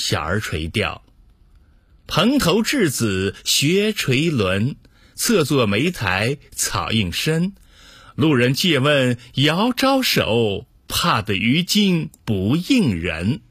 小儿垂钓。蓬头稚子学垂纶侧坐莓苔草映身。路人借问遥招手怕得鱼惊不应人。